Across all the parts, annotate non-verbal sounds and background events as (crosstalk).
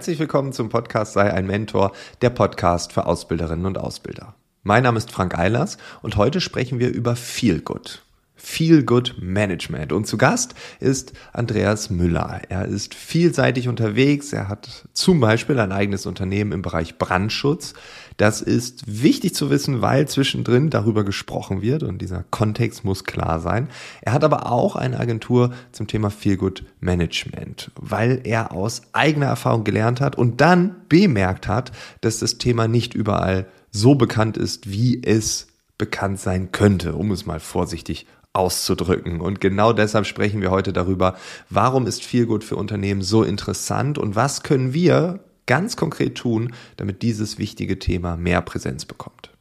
Herzlich willkommen zum Podcast Sei ein Mentor, der Podcast für Ausbilderinnen und Ausbilder. Mein Name ist Frank Eilers und heute sprechen wir über Feel Good. Feel Good Management. Und zu Gast ist Andreas Müller. Er ist vielseitig unterwegs. Er hat zum Beispiel ein eigenes Unternehmen im Bereich Brandschutz. Das ist wichtig zu wissen, weil zwischendrin darüber gesprochen wird und dieser Kontext muss klar sein. Er hat aber auch eine Agentur zum Thema Feel Good Management, weil er aus eigener Erfahrung gelernt hat und dann bemerkt hat, dass das Thema nicht überall so bekannt ist, wie es bekannt sein könnte, um es mal vorsichtig auszudrücken. Und genau deshalb sprechen wir heute darüber, warum ist Feelgood für Unternehmen so interessant und was können wir ganz konkret tun, damit dieses wichtige Thema mehr Präsenz bekommt.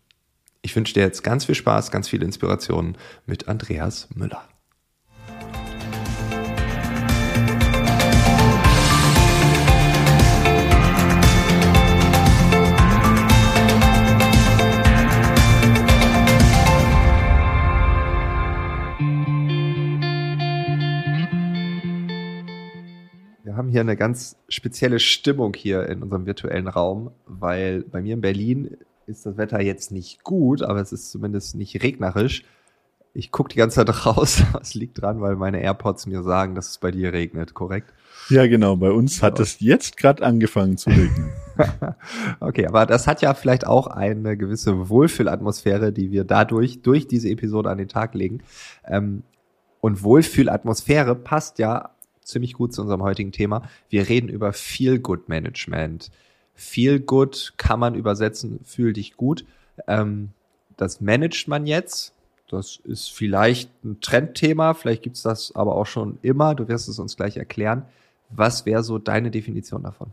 Ich wünsche dir jetzt ganz viel Spaß, ganz viel Inspiration mit Andreas Müller. Hier eine ganz spezielle Stimmung hier in unserem virtuellen Raum, weil bei mir in Berlin ist das Wetter jetzt nicht gut, aber es ist zumindest nicht regnerisch. Ich gucke die ganze Zeit (laughs) raus. Es liegt dran, weil meine AirPods mir sagen, dass es bei dir regnet, korrekt? Ja, genau. Bei uns hat es jetzt gerade angefangen zu regnen. (laughs) okay, aber das hat ja vielleicht auch eine gewisse Wohlfühlatmosphäre, die wir dadurch, durch diese Episode an den Tag legen. Ähm, und Wohlfühlatmosphäre passt ja ziemlich gut zu unserem heutigen Thema. Wir reden über Feel Good Management. Feel Good kann man übersetzen, fühl dich gut. Ähm, das managt man jetzt. Das ist vielleicht ein Trendthema, vielleicht gibt's das aber auch schon immer. Du wirst es uns gleich erklären. Was wäre so deine Definition davon?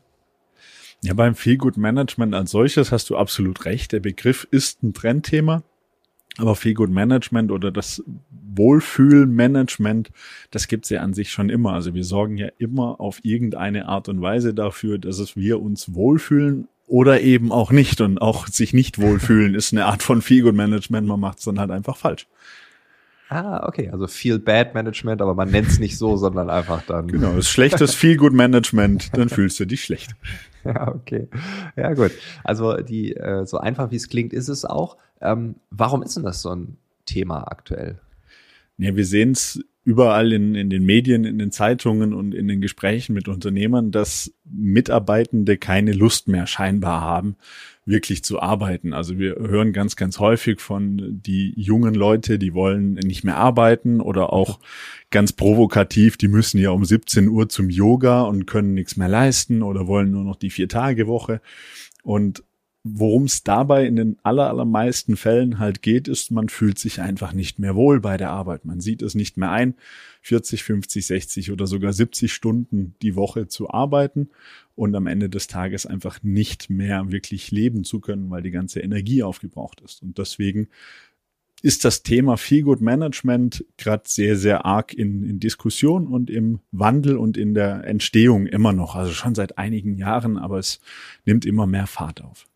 Ja, beim Feel Good Management als solches hast du absolut recht. Der Begriff ist ein Trendthema. Aber Feel Good Management oder das Wohlfühlmanagement, das gibt's ja an sich schon immer. Also wir sorgen ja immer auf irgendeine Art und Weise dafür, dass es wir uns wohlfühlen oder eben auch nicht. Und auch sich nicht wohlfühlen ist eine Art von Feel Good Management. Man macht's dann halt einfach falsch. Ah, okay, also Feel Bad Management, aber man nennt's nicht so, sondern einfach dann. Genau, das schlechtes Feel Good Management, dann fühlst du dich schlecht. (laughs) Ja, okay. Ja, gut. Also die, äh, so einfach wie es klingt, ist es auch. Ähm, warum ist denn das so ein Thema aktuell? Ja, wir sehen es überall in, in den Medien, in den Zeitungen und in den Gesprächen mit Unternehmern, dass Mitarbeitende keine Lust mehr scheinbar haben, wirklich zu arbeiten. Also wir hören ganz, ganz häufig von die jungen Leute, die wollen nicht mehr arbeiten oder auch ganz provokativ, die müssen ja um 17 Uhr zum Yoga und können nichts mehr leisten oder wollen nur noch die Vier-Tage-Woche. Und worum es dabei in den aller, allermeisten Fällen halt geht, ist, man fühlt sich einfach nicht mehr wohl bei der Arbeit. Man sieht es nicht mehr ein, 40, 50, 60 oder sogar 70 Stunden die Woche zu arbeiten und am Ende des Tages einfach nicht mehr wirklich leben zu können, weil die ganze Energie aufgebraucht ist. Und deswegen ist das Thema Feelgood Management gerade sehr, sehr arg in, in Diskussion und im Wandel und in der Entstehung immer noch. Also schon seit einigen Jahren, aber es nimmt immer mehr Fahrt auf.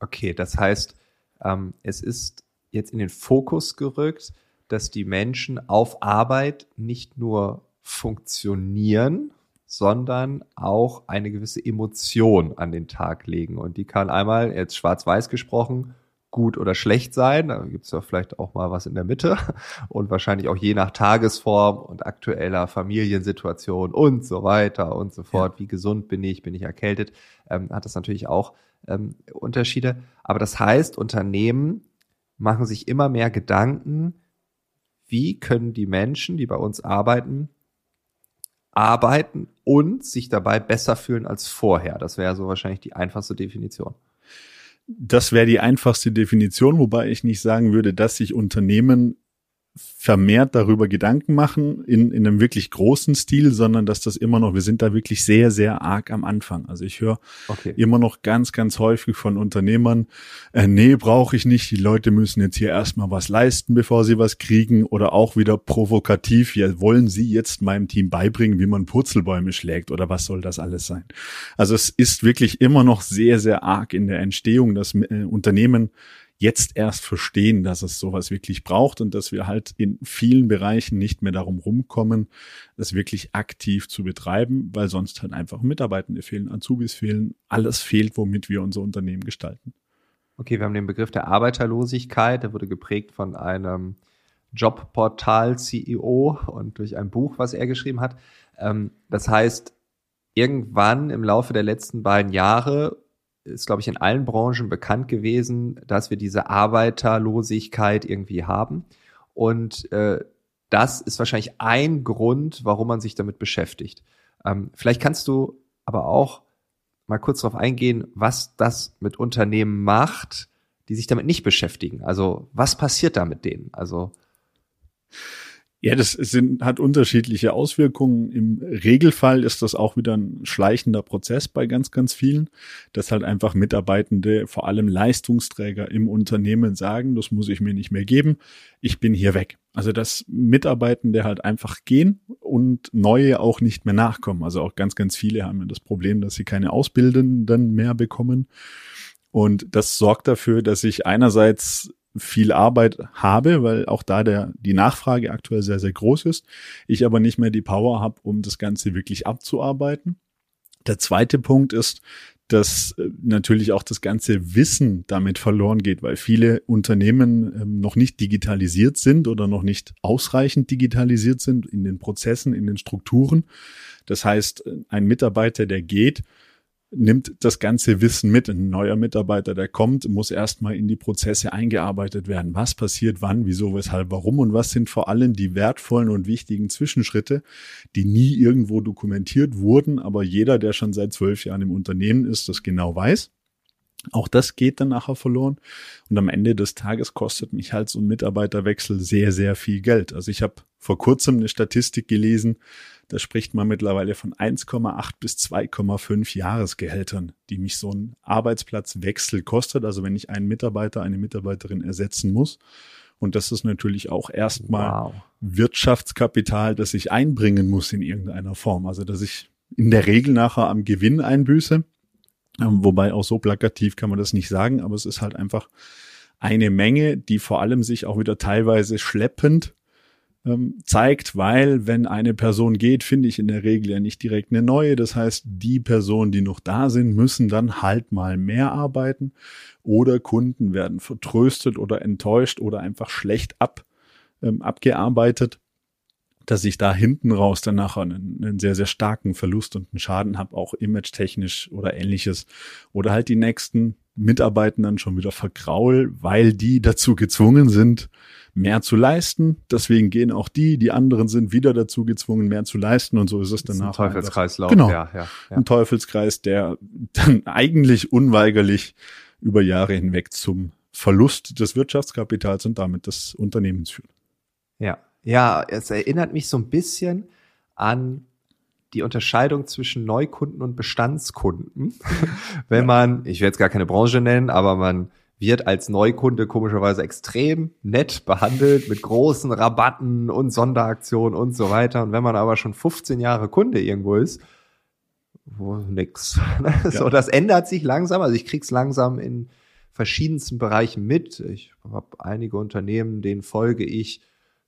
Okay, das heißt, ähm, es ist jetzt in den Fokus gerückt, dass die Menschen auf Arbeit nicht nur funktionieren, sondern auch eine gewisse Emotion an den Tag legen. Und die kann einmal, jetzt schwarz-weiß gesprochen, gut oder schlecht sein. Da gibt es ja vielleicht auch mal was in der Mitte (laughs) und wahrscheinlich auch je nach Tagesform und aktueller Familiensituation und so weiter und so fort. Ja. Wie gesund bin ich? Bin ich erkältet? Ähm, hat das natürlich auch ähm, Unterschiede. Aber das heißt, Unternehmen machen sich immer mehr Gedanken, wie können die Menschen, die bei uns arbeiten, arbeiten und sich dabei besser fühlen als vorher. Das wäre so wahrscheinlich die einfachste Definition. Das wäre die einfachste Definition, wobei ich nicht sagen würde, dass sich Unternehmen vermehrt darüber Gedanken machen in, in einem wirklich großen Stil, sondern dass das immer noch, wir sind da wirklich sehr, sehr arg am Anfang. Also ich höre okay. immer noch ganz, ganz häufig von Unternehmern, äh, nee, brauche ich nicht, die Leute müssen jetzt hier erstmal was leisten, bevor sie was kriegen oder auch wieder provokativ, ja, wollen sie jetzt meinem Team beibringen, wie man Purzelbäume schlägt oder was soll das alles sein? Also es ist wirklich immer noch sehr, sehr arg in der Entstehung, dass äh, Unternehmen jetzt erst verstehen, dass es sowas wirklich braucht und dass wir halt in vielen Bereichen nicht mehr darum rumkommen, das wirklich aktiv zu betreiben, weil sonst halt einfach Mitarbeitende fehlen, Azubis fehlen, alles fehlt, womit wir unser Unternehmen gestalten. Okay, wir haben den Begriff der Arbeiterlosigkeit, der wurde geprägt von einem Jobportal-CEO und durch ein Buch, was er geschrieben hat. Ähm, das heißt, irgendwann im Laufe der letzten beiden Jahre ist, glaube ich, in allen Branchen bekannt gewesen, dass wir diese Arbeiterlosigkeit irgendwie haben. Und äh, das ist wahrscheinlich ein Grund, warum man sich damit beschäftigt. Ähm, vielleicht kannst du aber auch mal kurz darauf eingehen, was das mit Unternehmen macht, die sich damit nicht beschäftigen. Also was passiert da mit denen? Also ja, das sind, hat unterschiedliche Auswirkungen. Im Regelfall ist das auch wieder ein schleichender Prozess bei ganz, ganz vielen, dass halt einfach Mitarbeitende, vor allem Leistungsträger im Unternehmen sagen, das muss ich mir nicht mehr geben, ich bin hier weg. Also dass Mitarbeitende halt einfach gehen und neue auch nicht mehr nachkommen. Also auch ganz, ganz viele haben ja das Problem, dass sie keine Ausbildenden mehr bekommen. Und das sorgt dafür, dass ich einerseits viel Arbeit habe, weil auch da der, die Nachfrage aktuell sehr, sehr groß ist. Ich aber nicht mehr die Power habe, um das Ganze wirklich abzuarbeiten. Der zweite Punkt ist, dass äh, natürlich auch das ganze Wissen damit verloren geht, weil viele Unternehmen ähm, noch nicht digitalisiert sind oder noch nicht ausreichend digitalisiert sind in den Prozessen, in den Strukturen. Das heißt, ein Mitarbeiter, der geht, nimmt das ganze Wissen mit. Ein neuer Mitarbeiter, der kommt, muss erstmal in die Prozesse eingearbeitet werden. Was passiert wann, wieso, weshalb, warum und was sind vor allem die wertvollen und wichtigen Zwischenschritte, die nie irgendwo dokumentiert wurden, aber jeder, der schon seit zwölf Jahren im Unternehmen ist, das genau weiß. Auch das geht dann nachher verloren. Und am Ende des Tages kostet mich halt so ein Mitarbeiterwechsel sehr, sehr viel Geld. Also ich habe vor kurzem eine Statistik gelesen, da spricht man mittlerweile von 1,8 bis 2,5 Jahresgehältern, die mich so ein Arbeitsplatzwechsel kostet. Also wenn ich einen Mitarbeiter, eine Mitarbeiterin ersetzen muss. Und das ist natürlich auch erstmal wow. Wirtschaftskapital, das ich einbringen muss in irgendeiner Form. Also dass ich in der Regel nachher am Gewinn einbüße. Ähm, wobei auch so plakativ kann man das nicht sagen, aber es ist halt einfach eine Menge, die vor allem sich auch wieder teilweise schleppend ähm, zeigt, weil wenn eine Person geht, finde ich in der Regel ja nicht direkt eine neue. Das heißt, die Personen, die noch da sind, müssen dann halt mal mehr arbeiten oder Kunden werden vertröstet oder enttäuscht oder einfach schlecht ab, ähm, abgearbeitet dass ich da hinten raus dann nachher einen, einen sehr, sehr starken Verlust und einen Schaden habe, auch image-technisch oder ähnliches. Oder halt die nächsten Mitarbeitenden schon wieder vergraul, weil die dazu gezwungen sind, mehr zu leisten. Deswegen gehen auch die, die anderen sind wieder dazu gezwungen, mehr zu leisten und so ist es danach. Ein Teufelskreislauf. Genau. Ja, ja, ja. Ein Teufelskreis, der dann eigentlich unweigerlich über Jahre hinweg zum Verlust des Wirtschaftskapitals und damit des Unternehmens führt. Ja, ja, es erinnert mich so ein bisschen an die Unterscheidung zwischen Neukunden und Bestandskunden. (laughs) Wenn man, ich will jetzt gar keine Branche nennen, aber man wird als Neukunde komischerweise extrem nett behandelt mit großen Rabatten und Sonderaktionen und so weiter. Und wenn man aber schon 15 Jahre Kunde irgendwo ist, wo nix. (laughs) Ja. So, das ändert sich langsam. Also ich krieg's langsam in verschiedensten Bereichen mit. Ich habe einige Unternehmen, denen folge ich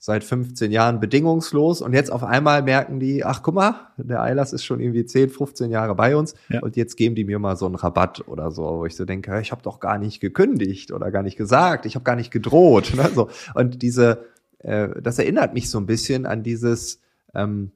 seit 15 Jahren bedingungslos und jetzt auf einmal merken die, ach guck mal, der Eilers ist schon irgendwie 10, 15 Jahre bei uns ja. und jetzt geben die mir mal so einen Rabatt oder so, wo ich so denke, ich habe doch gar nicht gekündigt oder gar nicht gesagt, ich habe gar nicht gedroht. Ne? So. Und diese, äh, das erinnert mich so ein bisschen an dieses, ähm,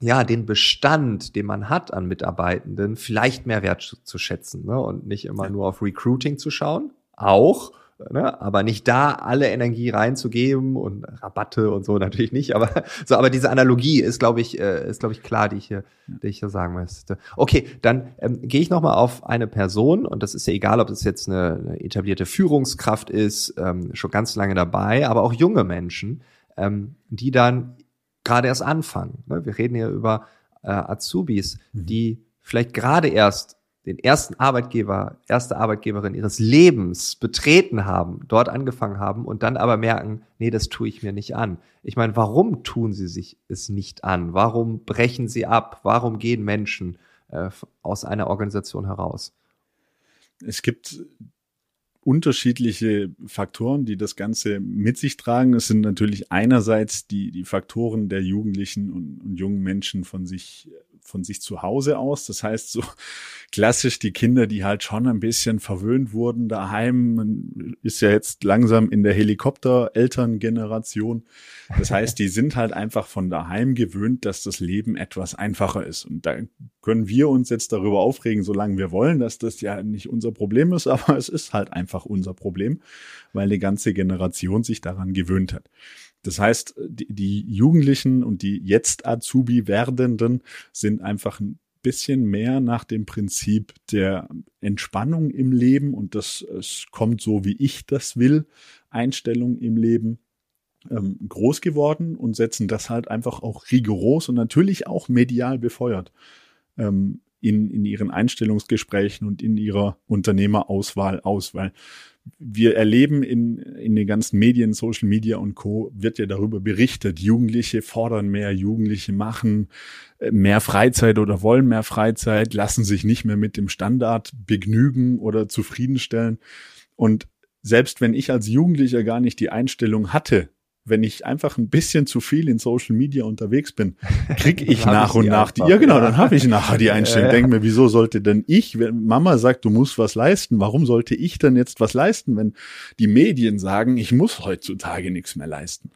ja, den Bestand, den man hat an Mitarbeitenden, vielleicht mehr wertzuschätzen ne? und nicht immer ja. nur auf Recruiting zu schauen. Auch, Ne? Aber nicht da alle Energie reinzugeben und Rabatte und so (laughs) natürlich nicht. Aber so, aber diese Analogie ist, glaube ich, äh, ist glaube ich klar, die ich hier, die ich hier sagen müsste. Okay, dann ähm, gehe ich noch mal auf eine Person und das ist ja egal, ob das jetzt eine, eine etablierte Führungskraft ist, ähm, schon ganz lange dabei, aber auch junge Menschen, ähm, die dann gerade erst anfangen. Ne? Wir reden hier über äh, Azubis, mhm. die vielleicht gerade erst den ersten Arbeitgeber, erste Arbeitgeberin ihres Lebens betreten haben, dort angefangen haben und dann aber merken, nee, das tue ich mir nicht an. Ich meine, warum tun sie sich es nicht an? Warum brechen sie ab? Warum gehen Menschen äh, aus einer Organisation heraus? Es gibt unterschiedliche Faktoren, die das Ganze mit sich tragen. Es sind natürlich einerseits die, die Faktoren der Jugendlichen und, und jungen Menschen von sich von sich zu Hause aus. Das heißt, so klassisch die Kinder, die halt schon ein bisschen verwöhnt wurden daheim. Man ist ja jetzt langsam in der Helikopter-Elterngeneration. Das heißt, die sind halt einfach von daheim gewöhnt, dass das Leben etwas einfacher ist. Und da können wir uns jetzt darüber aufregen, solange wir wollen, dass das ja nicht unser Problem ist, aber es ist halt einfach unser Problem, weil die ganze Generation sich daran gewöhnt hat. Das heißt, die, die Jugendlichen und die jetzt Azubi werdenden sind einfach ein bisschen mehr nach dem Prinzip der Entspannung im Leben und das es kommt so, wie ich das will, Einstellung im Leben ähm, groß geworden und setzen das halt einfach auch rigoros und natürlich auch medial befeuert. Ähm, in, in ihren Einstellungsgesprächen und in ihrer Unternehmerauswahl aus, weil wir erleben in, in den ganzen Medien, Social Media und Co. wird ja darüber berichtet. Jugendliche fordern mehr, Jugendliche machen äh, mehr Freizeit oder wollen mehr Freizeit, lassen sich nicht mehr mit dem Standard begnügen oder zufriedenstellen. Und selbst wenn ich als Jugendlicher gar nicht die Einstellung hatte, wenn ich einfach ein bisschen zu viel in Social Media unterwegs bin, krieg (laughs) ich nach und nach die, ja genau, dann habe ich nachher die (laughs) Einstellung. Denke mir, wieso sollte denn ich, wenn Mama sagt, du musst was leisten, warum sollte ich denn jetzt was leisten, wenn die Medien sagen, ich muss heutzutage nichts mehr leisten?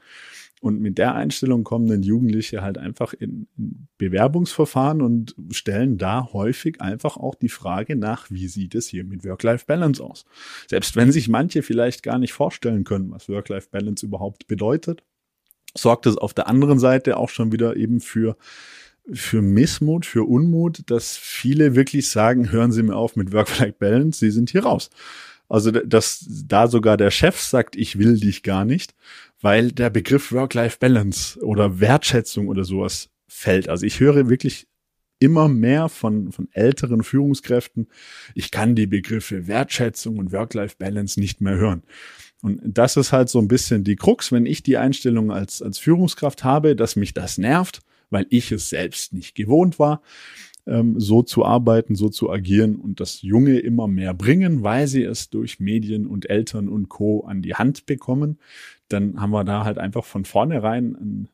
Und mit der Einstellung kommen dann Jugendliche halt einfach in, Bewerbungsverfahren und stellen da häufig einfach auch die Frage nach, wie sieht es hier mit Work-Life-Balance aus? Selbst wenn sich manche vielleicht gar nicht vorstellen können, was Work-Life-Balance überhaupt bedeutet, sorgt es auf der anderen Seite auch schon wieder eben für für Missmut, für Unmut, dass viele wirklich sagen, hören Sie mir auf mit Work-Life-Balance, Sie sind hier raus. Also, dass da sogar der Chef sagt, ich will dich gar nicht, weil der Begriff Work-Life-Balance oder Wertschätzung oder sowas fällt. Also ich höre wirklich immer mehr von, von älteren Führungskräften, ich kann die Begriffe Wertschätzung und Work-Life-Balance nicht mehr hören. Und das ist halt so ein bisschen die Krux, wenn ich die Einstellung als, als Führungskraft habe, dass mich das nervt, weil ich es selbst nicht gewohnt war, ähm, so zu arbeiten, so zu agieren und das Junge immer mehr bringen, weil sie es durch Medien und Eltern und Co. an die Hand bekommen, dann haben wir da halt einfach von vornherein einen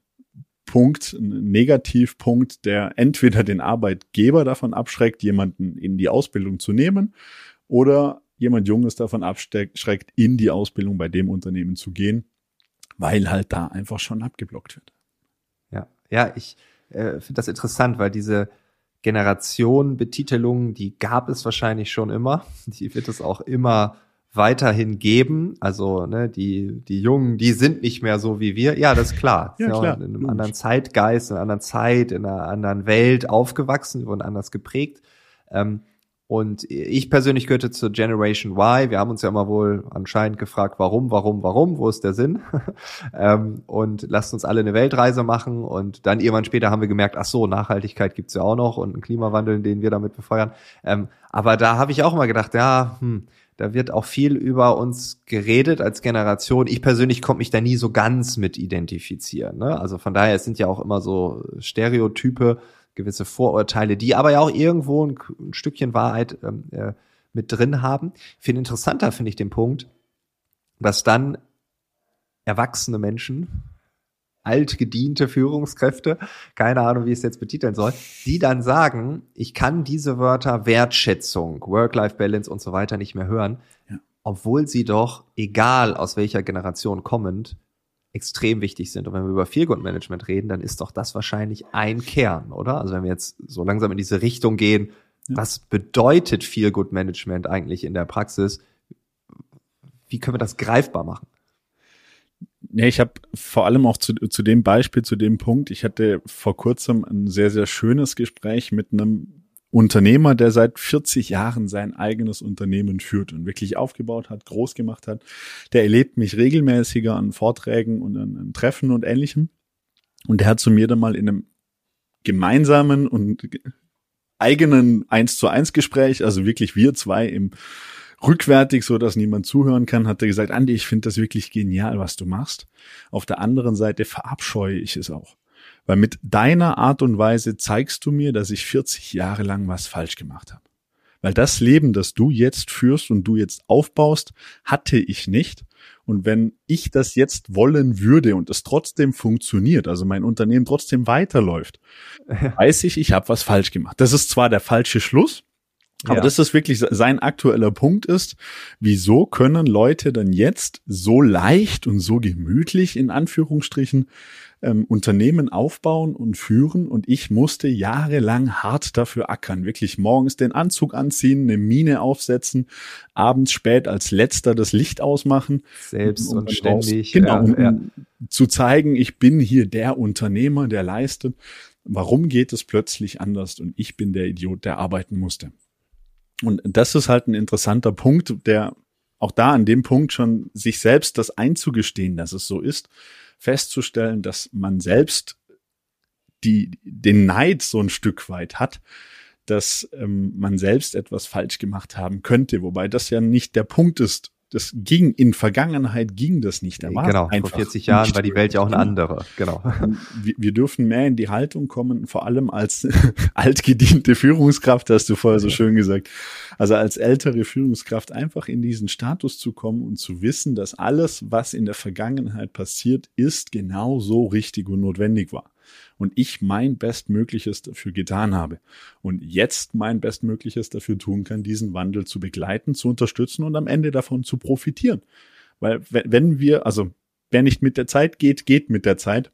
Punkt, einen Negativpunkt, der entweder den Arbeitgeber davon abschreckt, jemanden in die Ausbildung zu nehmen oder jemand Junges davon abschreckt, in die Ausbildung bei dem Unternehmen zu gehen, weil halt da einfach schon abgeblockt wird. Ja, ja, ich äh, finde das interessant, weil diese Generation-Betitelung, die gab es wahrscheinlich schon immer. (laughs) Die wird es auch immer weiterhin geben. Also ne, die die Jungen, die sind nicht mehr so wie wir. Ja, das ist klar. ja, klar. In einem anderen Zeitgeist, in einer anderen Zeit, in einer anderen Welt aufgewachsen, wurden anders geprägt. Ähm, und ich persönlich gehörte zur Generation Y. Wir haben uns ja immer wohl anscheinend gefragt, warum, warum, warum, wo ist der Sinn? (laughs) ähm, und lasst uns alle eine Weltreise machen. Und dann irgendwann später haben wir gemerkt, ach so, Nachhaltigkeit gibt's ja auch noch und einen Klimawandel, den wir damit befeuern. Ähm, aber da habe ich auch immer gedacht, ja, hm, da wird auch viel über uns geredet als Generation. Ich persönlich konnte mich da nie so ganz mit identifizieren. Ne? Also von daher, es sind ja auch immer so Stereotype, gewisse Vorurteile, die aber ja auch irgendwo ein, ein Stückchen Wahrheit ähm, äh, mit drin haben. Viel interessanter finde ich den Punkt, dass dann erwachsene Menschen, altgediente Führungskräfte, keine Ahnung, wie ich es jetzt betiteln soll, die dann sagen, ich kann diese Wörter Wertschätzung, Work-Life-Balance und so weiter nicht mehr hören, ja. obwohl sie doch, egal aus welcher Generation kommend, extrem wichtig sind. Und wenn wir über Feelgood-Management reden, dann ist doch das wahrscheinlich ein Kern, oder? Also wenn wir jetzt so langsam in diese Richtung gehen, ja. was bedeutet Feelgood-Management eigentlich in der Praxis? Wie können wir das greifbar machen? Nee, ich habe vor allem auch zu, zu dem Beispiel, zu dem Punkt, ich hatte vor kurzem ein sehr, sehr schönes Gespräch mit einem Unternehmer, der seit 40 Jahren sein eigenes Unternehmen führt und wirklich aufgebaut hat, groß gemacht hat. Der erlebt mich regelmäßiger an Vorträgen und an, an Treffen und ähnlichem. Und der hat zu mir dann mal in einem gemeinsamen und eigenen eins zu eins Gespräch, also wirklich wir zwei im rückwärtig, so dass niemand zuhören kann, hat er gesagt, Andi, ich finde das wirklich genial, was du machst. Auf der anderen Seite verabscheue ich es auch. Weil mit deiner Art und Weise zeigst du mir, dass ich 40 Jahre lang was falsch gemacht habe. Weil das Leben, das du jetzt führst und du jetzt aufbaust, hatte ich nicht. Und wenn ich das jetzt wollen würde und es trotzdem funktioniert, also mein Unternehmen trotzdem weiterläuft, (laughs) weiß ich, ich habe was falsch gemacht. Das ist zwar der falsche Schluss, aber ja. das ist wirklich sein aktueller Punkt ist, wieso können Leute dann jetzt so leicht und so gemütlich in Anführungsstrichen ähm, Unternehmen aufbauen und führen und ich musste jahrelang hart dafür ackern. Wirklich morgens den Anzug anziehen, eine Mine aufsetzen, abends spät als letzter das Licht ausmachen. Selbst um, und ständig. Genau, ja, um, ja. zu zeigen, ich bin hier der Unternehmer, der leistet. Warum geht es plötzlich anders und ich bin der Idiot, der arbeiten musste? Und das ist halt ein interessanter Punkt, der auch da an dem Punkt schon sich selbst das einzugestehen, dass es so ist, festzustellen, dass man selbst die, den Neid so ein Stück weit hat, dass ähm, man selbst etwas falsch gemacht haben könnte, wobei das ja nicht der Punkt ist, das ging, in Vergangenheit ging das nicht. Da war genau, vor 40 Jahren war die Welt ja auch eine andere. Genau. Wir, wir dürfen mehr in die Haltung kommen, vor allem als (laughs) altgediente Führungskraft, hast du vorher so schön gesagt. Also als ältere Führungskraft einfach in diesen Status zu kommen und zu wissen, dass alles, was in der Vergangenheit passiert ist, genau so richtig und notwendig war und ich mein Bestmögliches dafür getan habe und jetzt mein Bestmögliches dafür tun kann, diesen Wandel zu begleiten, zu unterstützen und am Ende davon zu profitieren. Weil wenn wir, also wer nicht mit der Zeit geht, geht mit der Zeit.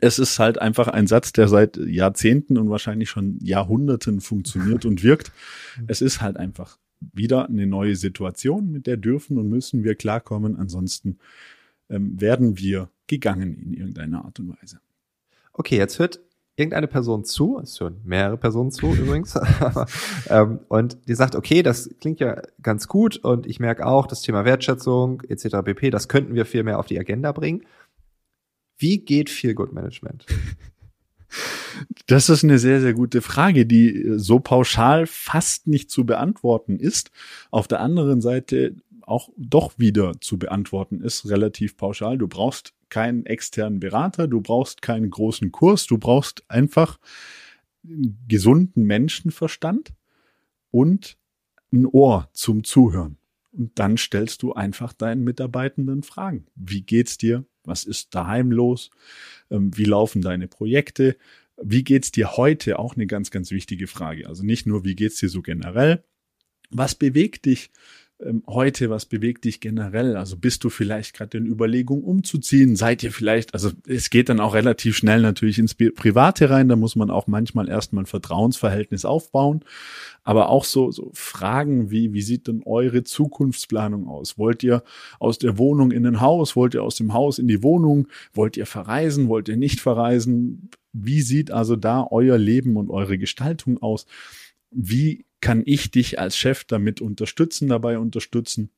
Es ist halt einfach ein Satz, der seit Jahrzehnten und wahrscheinlich schon Jahrhunderten funktioniert und wirkt. (laughs) Es ist halt einfach wieder eine neue Situation, mit der dürfen und müssen wir klarkommen. Ansonsten ähm, werden wir gegangen in irgendeiner Art und Weise okay, jetzt hört irgendeine Person zu, es hören mehrere Personen zu übrigens, (laughs) (laughs) ähm, und die sagt, okay, das klingt ja ganz gut und ich merke auch, das Thema Wertschätzung etc. pp, das könnten wir viel mehr auf die Agenda bringen. Wie geht Feel Good Management? Das ist eine sehr, sehr gute Frage, die so pauschal fast nicht zu beantworten ist. Auf der anderen Seite auch doch wieder zu beantworten ist, relativ pauschal. Du brauchst keinen externen Berater, du brauchst keinen großen Kurs, du brauchst einfach gesunden Menschenverstand und ein Ohr zum Zuhören. Und dann stellst du einfach deinen Mitarbeitenden Fragen. Wie geht's dir? Was ist daheim los? Ähm, wie laufen deine Projekte? Wie geht's dir heute? Auch eine ganz, ganz wichtige Frage. Also nicht nur, wie geht's dir so generell? Was bewegt dich? Ähm, heute, was bewegt dich generell? Also bist du vielleicht gerade in Überlegung umzuziehen? Seid ihr vielleicht, also es geht dann auch relativ schnell natürlich ins Private rein, da muss man auch manchmal erstmal ein Vertrauensverhältnis aufbauen. Aber auch so, so Fragen wie, wie sieht denn eure Zukunftsplanung aus? Wollt ihr aus der Wohnung in ein Haus? Wollt ihr aus dem Haus in die Wohnung? Wollt ihr verreisen? Wollt ihr nicht verreisen? Wie sieht also da euer Leben und eure Gestaltung aus? Wie kann ich dich als Chef damit unterstützen, dabei unterstützen?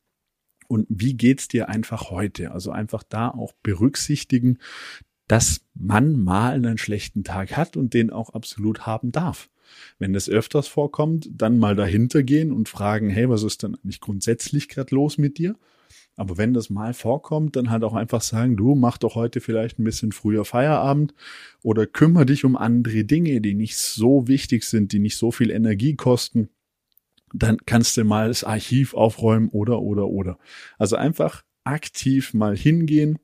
Und wie geht's dir einfach heute? Also einfach da auch berücksichtigen, dass man mal einen schlechten Tag hat und den auch absolut haben darf. Wenn das öfters vorkommt, dann mal dahinter gehen und fragen, hey, was ist denn eigentlich grundsätzlich gerade los mit dir? Aber wenn das mal vorkommt, dann halt auch einfach sagen, du mach doch heute vielleicht ein bisschen früher Feierabend oder kümmere dich um andere Dinge, die nicht so wichtig sind, die nicht so viel Energie kosten. Dann kannst du mal das Archiv aufräumen oder, oder, oder. Also einfach aktiv mal hingehen,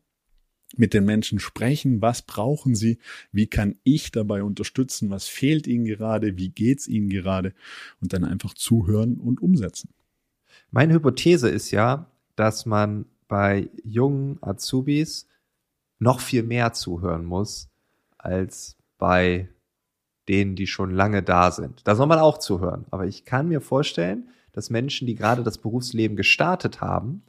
mit den Menschen sprechen, was brauchen sie, wie kann ich dabei unterstützen, was fehlt ihnen gerade, wie geht's ihnen gerade und dann einfach zuhören und umsetzen. Meine Hypothese ist ja, dass man bei jungen Azubis noch viel mehr zuhören muss als bei denen, die schon lange da sind. Da soll man auch zuhören. Aber ich kann mir vorstellen, dass Menschen, die gerade das Berufsleben gestartet haben,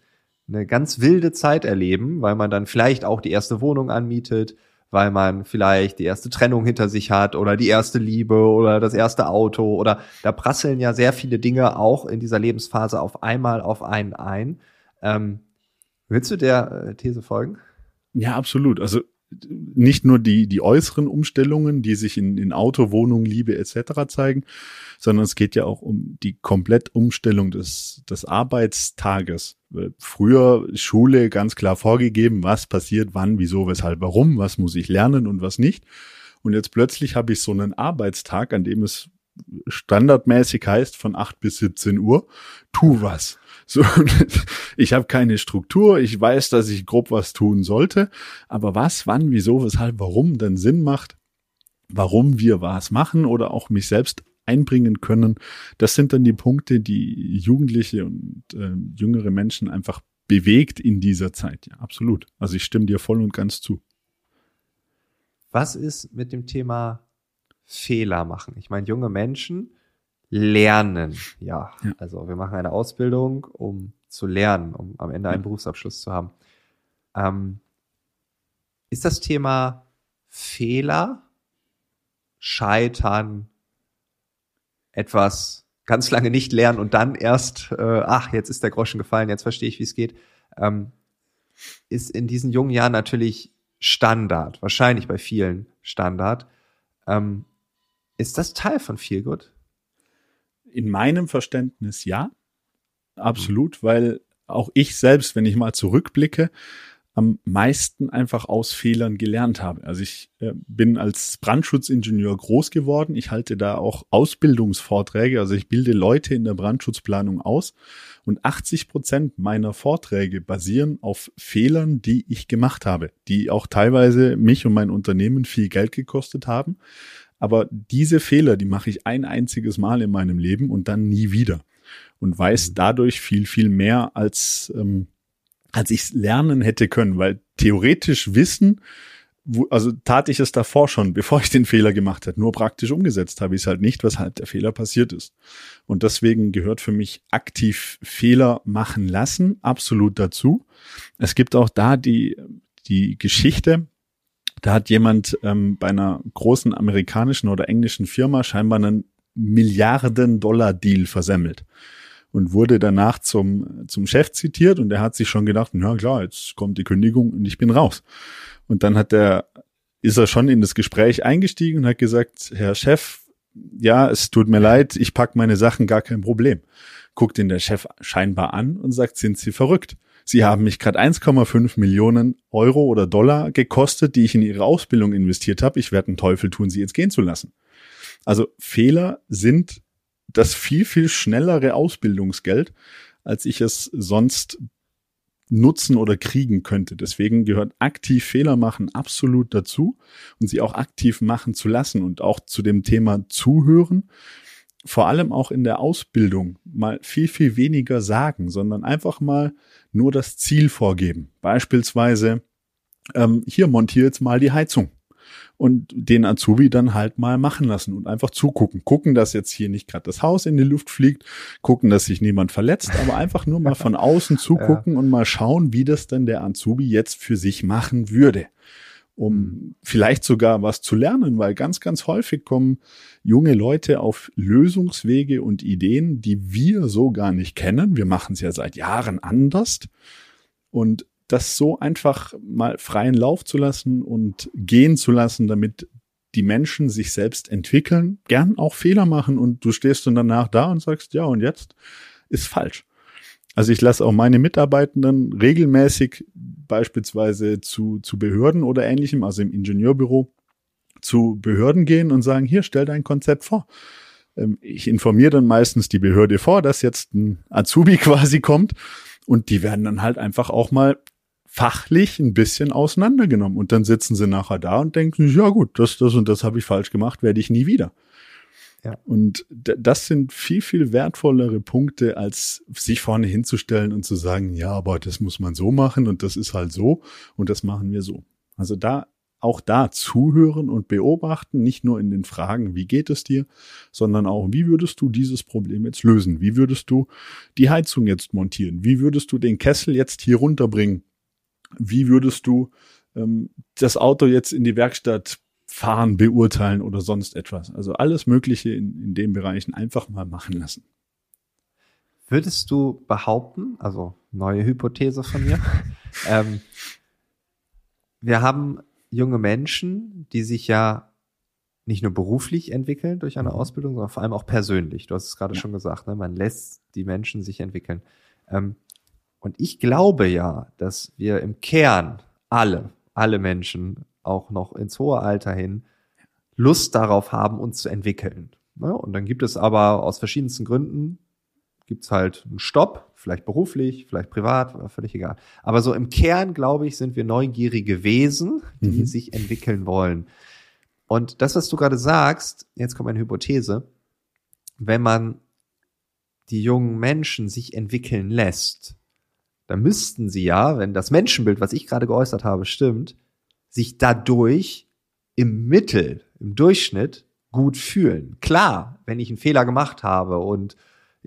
eine ganz wilde Zeit erleben, weil man dann vielleicht auch die erste Wohnung anmietet, weil man vielleicht die erste Trennung hinter sich hat oder die erste Liebe oder das erste Auto oder da prasseln ja sehr viele Dinge auch in dieser Lebensphase auf einmal auf einen ein. Ähm, willst du der äh, These folgen? Ja, absolut. Also nicht nur die, die äußeren Umstellungen, die sich in, in Auto, Wohnung, Liebe etc. zeigen, sondern es geht ja auch um die Komplettumstellung des, des Arbeitstages. Früher Schule ganz klar vorgegeben, was passiert, wann, wieso, weshalb, warum, was muss ich lernen und was nicht. Und jetzt plötzlich habe ich so einen Arbeitstag, an dem es standardmäßig heißt von 8 bis 17 Uhr, tu was. So, (laughs) ich habe keine Struktur, ich weiß, dass ich grob was tun sollte, aber was, wann, wieso, weshalb, warum dann Sinn macht, warum wir was machen oder auch mich selbst einbringen können, das sind dann die Punkte, die Jugendliche und äh, jüngere Menschen einfach bewegt in dieser Zeit. Ja, absolut. Also ich stimme dir voll und ganz zu. Was ist mit dem Thema Fehler machen? Ich meine, junge Menschen lernen, ja. ja. Also wir machen eine Ausbildung, um zu lernen, um am Ende einen ja. Berufsabschluss zu haben. Ähm, ist das Thema Fehler, Scheitern, etwas ganz lange nicht lernen und dann erst, äh, ach, jetzt ist der Groschen gefallen, jetzt verstehe ich, wie es geht, ähm, ist in diesen jungen Jahren natürlich Standard, wahrscheinlich bei vielen Standard. Ähm, ist das Teil von Feelgood? In meinem Verständnis ja, absolut, weil auch ich selbst, wenn ich mal zurückblicke, am meisten einfach aus Fehlern gelernt habe. Also ich äh, bin als Brandschutzingenieur groß geworden. Ich halte da auch Ausbildungsvorträge. Also ich bilde Leute in der Brandschutzplanung aus. Und 80 Prozent meiner Vorträge basieren auf Fehlern, die ich gemacht habe, die auch teilweise mich und mein Unternehmen viel Geld gekostet haben. Aber diese Fehler, die mache ich ein einziges Mal in meinem Leben und dann nie wieder. Und weiß mhm. dadurch viel, viel mehr als ähm, als ich es lernen hätte können, weil theoretisch Wissen, wo, also tat ich es davor schon, bevor ich den Fehler gemacht hätte. Nur praktisch umgesetzt habe ich es halt nicht, weshalb der Fehler passiert ist. Und deswegen gehört für mich aktiv Fehler machen lassen absolut dazu. Es gibt auch da die, die Geschichte, da hat jemand ähm, bei einer großen amerikanischen oder englischen Firma scheinbar einen Milliarden-Dollar-Deal versemmelt und wurde danach zum, zum Chef zitiert und er hat sich schon gedacht, na klar, jetzt kommt die Kündigung und ich bin raus. Und dann hat er, ist er schon in das Gespräch eingestiegen und hat gesagt, Herr Chef, ja, es tut mir leid, ich pack meine Sachen, gar kein Problem. Guckt ihn der Chef scheinbar an und sagt, sind Sie verrückt? Sie haben mich gerade 1,5 Millionen Euro oder Dollar gekostet, die ich in Ihre Ausbildung investiert habe. Ich werde einen Teufel tun, Sie jetzt gehen zu lassen. Also Fehler sind das viel, viel schnellere Ausbildungsgeld, als ich es sonst nutzen oder kriegen könnte. Deswegen gehört aktiv Fehler machen absolut dazu und sie auch aktiv machen zu lassen und auch zu dem Thema zuhören. Vor allem auch in der Ausbildung mal viel, viel weniger sagen, sondern einfach mal nur das Ziel vorgeben. Beispielsweise, ähm, hier montiere jetzt mal die Heizung und den Azubi dann halt mal machen lassen und einfach zugucken. Gucken, dass jetzt hier nicht gerade das Haus in die Luft fliegt, gucken, dass sich niemand verletzt, aber einfach nur mal von außen (laughs) zugucken ja. und mal schauen, wie das dann der Azubi jetzt für sich machen würde um vielleicht sogar was zu lernen, weil ganz, ganz häufig kommen junge Leute auf Lösungswege und Ideen, die wir so gar nicht kennen. Wir machen es ja seit Jahren anders. Und das so einfach mal freien Lauf zu lassen und gehen zu lassen, damit die Menschen sich selbst entwickeln, gern auch Fehler machen und du stehst dann danach da und sagst, ja, und jetzt ist falsch. Also ich lasse auch meine Mitarbeitenden regelmäßig beispielsweise zu, zu Behörden oder ähnlichem, also im Ingenieurbüro, zu Behörden gehen und sagen, hier, stell dein Konzept vor. Ähm, ich informiere dann meistens die Behörde vor, dass jetzt ein Azubi (laughs) quasi kommt und die werden dann halt einfach auch mal fachlich ein bisschen auseinandergenommen. Und dann sitzen sie nachher da und denken, ja gut, das, das und das habe ich falsch gemacht, werde ich nie wieder. Ja. Und das sind viel, viel wertvollere Punkte, als sich vorne hinzustellen und zu sagen, ja, aber das muss man so machen und das ist halt so und das machen wir so. Also da, auch da zuhören und beobachten, nicht nur in den Fragen, wie geht es dir, sondern auch, wie würdest du dieses Problem jetzt lösen? Wie würdest du die Heizung jetzt montieren? Wie würdest du den Kessel jetzt hier runterbringen? Wie würdest du ähm, das Auto jetzt in die Werkstatt fahren, beurteilen oder sonst etwas? Also alles Mögliche in, in den Bereichen einfach mal machen lassen. Würdest du behaupten, also neue Hypothese von mir, (laughs) ähm, wir haben junge Menschen, die sich ja nicht nur beruflich entwickeln durch eine mhm. Ausbildung, sondern vor allem auch persönlich. Du hast es gerade ja. schon gesagt, ne? man lässt die Menschen sich entwickeln. Ähm, und ich glaube ja, dass wir im Kern alle, alle Menschen auch noch ins hohe Alter hin Lust darauf haben, uns zu entwickeln. Ne? Und dann gibt es aber aus verschiedensten Gründen gibt's halt einen Stopp, vielleicht beruflich, vielleicht privat, völlig egal. Aber so im Kern, glaube ich, sind wir neugierige Wesen, die mhm. sich entwickeln wollen. Und das, was du gerade sagst, jetzt kommt eine Hypothese, wenn man die jungen Menschen sich entwickeln lässt, dann müssten sie ja, wenn das Menschenbild, was ich gerade geäußert habe, stimmt, sich dadurch im Mittel, im Durchschnitt gut fühlen. Klar, wenn ich einen Fehler gemacht habe und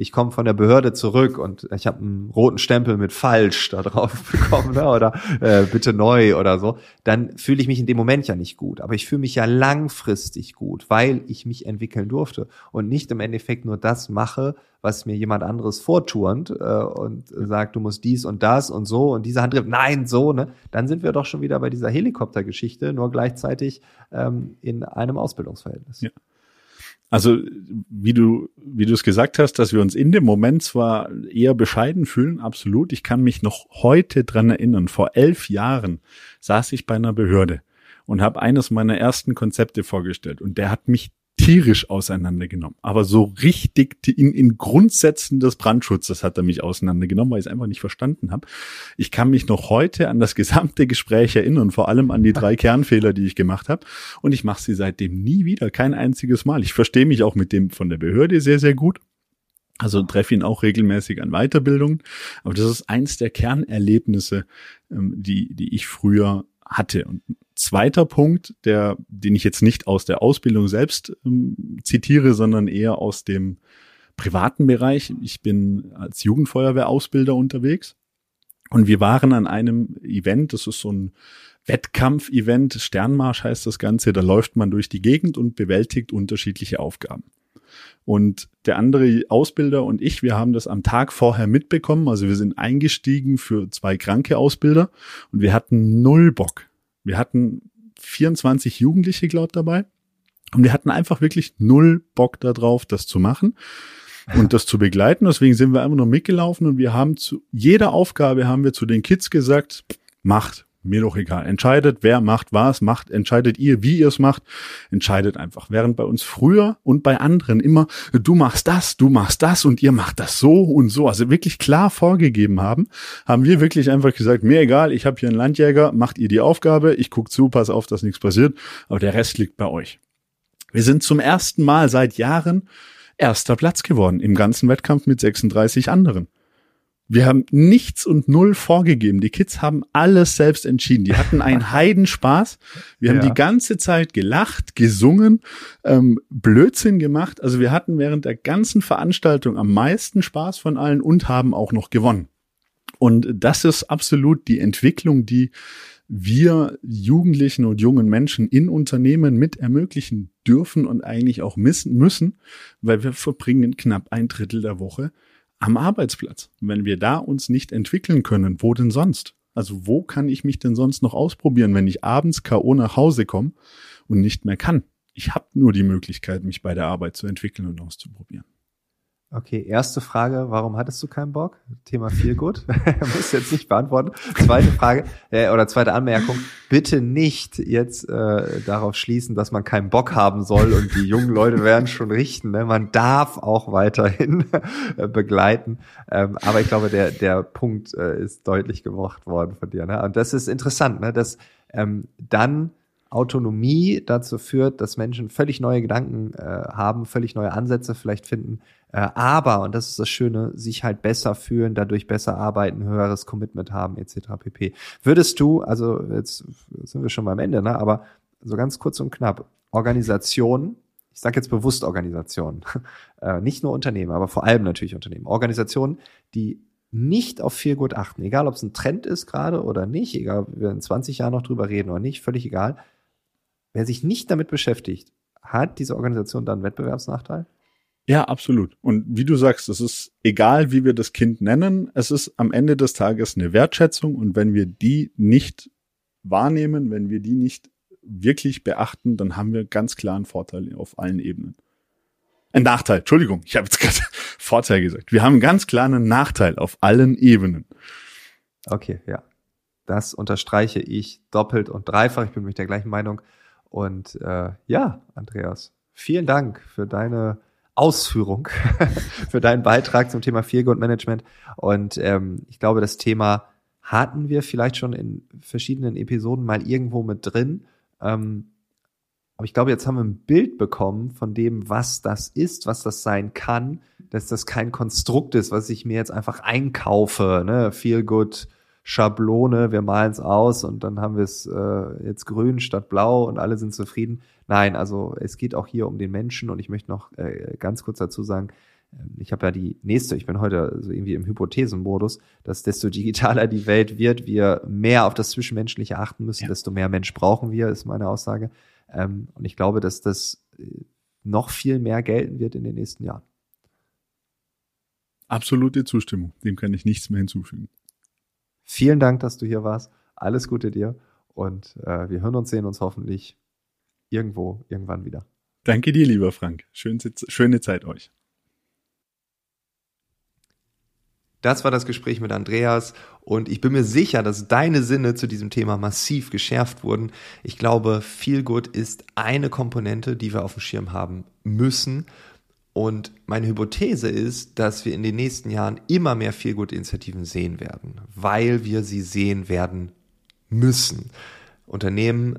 ich komme von der Behörde zurück und ich habe einen roten Stempel mit falsch da drauf (laughs) bekommen ne, oder äh, bitte neu oder so, dann fühle ich mich in dem Moment ja nicht gut. Aber ich fühle mich ja langfristig gut, weil ich mich entwickeln durfte und nicht im Endeffekt nur das mache, was mir jemand anderes vorturnt äh, und sagt, du musst dies und das und so und diese Handgriff, nein, so, ne? Dann sind wir doch schon wieder bei dieser Helikoptergeschichte, nur gleichzeitig ähm, in einem Ausbildungsverhältnis. Ja. Also, wie du, wie du es gesagt hast, dass wir uns in dem Moment zwar eher bescheiden fühlen, absolut. Ich kann mich noch heute dran erinnern. Vor elf Jahren saß ich bei einer Behörde und habe eines meiner ersten Konzepte vorgestellt und der hat mich tierisch auseinandergenommen. Aber so richtig in, in Grundsätzen des Brandschutzes hat er mich auseinandergenommen, weil ich es einfach nicht verstanden habe. Ich kann mich noch heute an das gesamte Gespräch erinnern, vor allem an die drei Kernfehler, die ich gemacht habe. Und ich mache sie seitdem nie wieder, kein einziges Mal. Ich verstehe mich auch mit dem von der Behörde sehr, sehr gut. Also treffe ihn auch regelmäßig an Weiterbildungen. Aber das ist eins der Kernerlebnisse, ähm, die, die ich früher hatte. Und zweiter Punkt, der, den ich jetzt nicht aus der Ausbildung selbst ähm, zitiere, sondern eher aus dem privaten Bereich. Ich bin als Jugendfeuerwehrausbilder unterwegs und wir waren an einem Event, das ist so ein Wettkampf-Event, Sternmarsch heißt das Ganze, da läuft man durch die Gegend und bewältigt unterschiedliche Aufgaben. Und der andere Ausbilder und ich, wir haben das am Tag vorher mitbekommen. Also wir sind eingestiegen für zwei kranke Ausbilder und wir hatten null Bock. Wir hatten 24 Jugendliche, glaub dabei. Und wir hatten einfach wirklich null Bock darauf, das zu machen und das zu begleiten. Deswegen sind wir einfach nur mitgelaufen und wir haben zu jeder Aufgabe haben wir zu den Kids gesagt, macht, mir doch egal. Entscheidet, wer macht was, macht, entscheidet ihr, wie ihr es macht, entscheidet einfach. Während bei uns früher und bei anderen immer, du machst das, du machst das und ihr macht das so und so, also wirklich klar vorgegeben haben, haben wir wirklich einfach gesagt, mir egal, ich habe hier einen Landjäger, macht ihr die Aufgabe, ich guck zu, pass auf, dass nichts passiert, aber der Rest liegt bei euch. Wir sind zum ersten Mal seit Jahren erster Platz geworden im ganzen Wettkampf mit 36 anderen. Wir haben nichts und null vorgegeben. Die Kids haben alles selbst entschieden. Die hatten einen (laughs) Heidenspaß. Wir ja. haben die ganze Zeit gelacht, gesungen, ähm, Blödsinn gemacht. Also wir hatten während der ganzen Veranstaltung am meisten Spaß von allen und haben auch noch gewonnen. Und das ist absolut die Entwicklung, die wir Jugendlichen und jungen Menschen in Unternehmen mit ermöglichen dürfen und eigentlich auch müssen, weil wir verbringen knapp ein Drittel der Woche am Arbeitsplatz. Wenn wir da uns nicht entwickeln können, wo denn sonst? Also wo kann ich mich denn sonst noch ausprobieren, wenn ich abends K.O. nach Hause komme und nicht mehr kann? Ich habe nur die Möglichkeit, mich bei der Arbeit zu entwickeln und auszuprobieren. Okay, erste Frage, warum hattest du keinen Bock? Thema gut. (laughs) Muss jetzt nicht beantworten. Zweite Frage äh, oder zweite Anmerkung, bitte nicht jetzt äh, darauf schließen, dass man keinen Bock haben soll und die jungen Leute werden schon richten. Ne? Man darf auch weiterhin äh, begleiten. Ähm, aber ich glaube, der, der Punkt äh, ist deutlich gemacht worden von dir. Ne? Und das ist interessant, ne? dass ähm, dann Autonomie dazu führt, dass Menschen völlig neue Gedanken äh, haben, völlig neue Ansätze vielleicht finden, äh, aber, und das ist das Schöne, sich halt besser fühlen, dadurch besser arbeiten, höheres Commitment haben, etc. pp. Würdest du, also jetzt sind wir schon beim Ende, ne? aber so ganz kurz und knapp, Organisationen, ich sage jetzt bewusst Organisationen, (laughs) äh, nicht nur Unternehmen, aber vor allem natürlich Unternehmen, Organisationen, die nicht auf viel gut achten, egal ob es ein Trend ist gerade oder nicht, egal ob wir in 20 Jahren noch drüber reden oder nicht, völlig egal, Wer sich nicht damit beschäftigt, hat diese Organisation dann Wettbewerbsnachteil? Ja, absolut. Und wie du sagst, es ist egal, wie wir das Kind nennen, es ist am Ende des Tages eine Wertschätzung und wenn wir die nicht wahrnehmen, wenn wir die nicht wirklich beachten, dann haben wir ganz klar einen Vorteil auf allen Ebenen. Ein Nachteil, Entschuldigung, ich habe jetzt gerade (laughs) Vorteil gesagt. Wir haben ganz klar einen Nachteil auf allen Ebenen. Okay, ja. Das unterstreiche ich doppelt und dreifach. Ich bin mit der gleichen Meinung. Und äh, ja, Andreas, Vielen Dank für deine Ausführung, (laughs) für deinen Beitrag zum Thema Feel Good Management. Und ähm, ich glaube, das Thema hatten wir vielleicht schon in verschiedenen Episoden mal irgendwo mit drin. Ähm, aber ich glaube, jetzt haben wir ein Bild bekommen von dem, was das ist, was das sein kann, dass das kein Konstrukt ist, was ich mir jetzt einfach einkaufe, ne? Feel good Schablone, wir malen es aus und dann haben wir es äh, jetzt grün statt blau und alle sind zufrieden. Nein, also es geht auch hier um den Menschen und ich möchte noch äh, ganz kurz dazu sagen, ähm, ich habe ja die nächste, ich bin heute so irgendwie im Hypothesenmodus, dass desto digitaler die Welt wird, wir mehr auf das Zwischenmenschliche achten müssen, ja. desto mehr Mensch brauchen wir, ist meine Aussage. Ähm, und ich glaube, dass das äh, noch viel mehr gelten wird in den nächsten Jahren. Absolute Zustimmung. Dem kann ich nichts mehr hinzufügen. Vielen Dank, dass du hier warst. Alles Gute dir. Und äh, wir hören uns, sehen uns hoffentlich irgendwo, irgendwann wieder. Danke dir, lieber Frank. Schön, schöne Zeit euch. Das war das Gespräch mit Andreas und ich bin mir sicher, dass deine Sinne zu diesem Thema massiv geschärft wurden. Ich glaube, Feel Good ist eine Komponente, die wir auf dem Schirm haben müssen. Und meine Hypothese ist, dass wir in den nächsten Jahren immer mehr Feel Good Initiativen sehen werden, weil wir sie sehen werden müssen. Unternehmen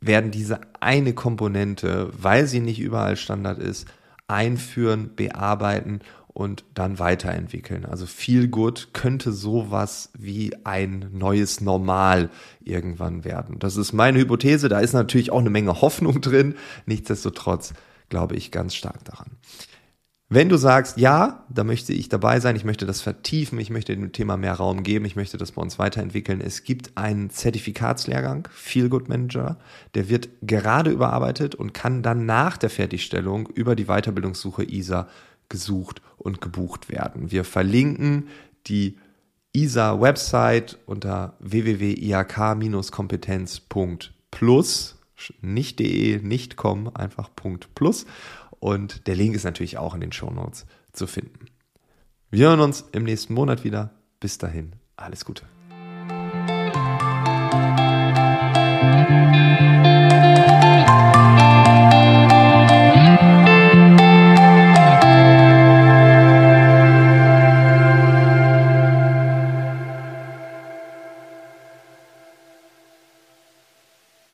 werden diese eine Komponente, weil sie nicht überall Standard ist, einführen, bearbeiten und dann weiterentwickeln. Also gut könnte sowas wie ein neues Normal irgendwann werden. Das ist meine Hypothese. Da ist natürlich auch eine Menge Hoffnung drin. Nichtsdestotrotz glaube ich ganz stark daran. Wenn du sagst, ja, da möchte ich dabei sein, ich möchte das vertiefen, ich möchte dem Thema mehr Raum geben, ich möchte das bei uns weiterentwickeln. Es gibt einen Zertifikatslehrgang, Feel Good Manager, der wird gerade überarbeitet und kann dann nach der Fertigstellung über die Weiterbildungssuche ISA gesucht und gebucht werden. Wir verlinken die ISA-Website unter www.iak-kompetenz.plus, nicht de, nicht com, einfach .plus. Und der Link ist natürlich auch in den Show Notes zu finden. Wir hören uns im nächsten Monat wieder. Bis dahin, alles Gute.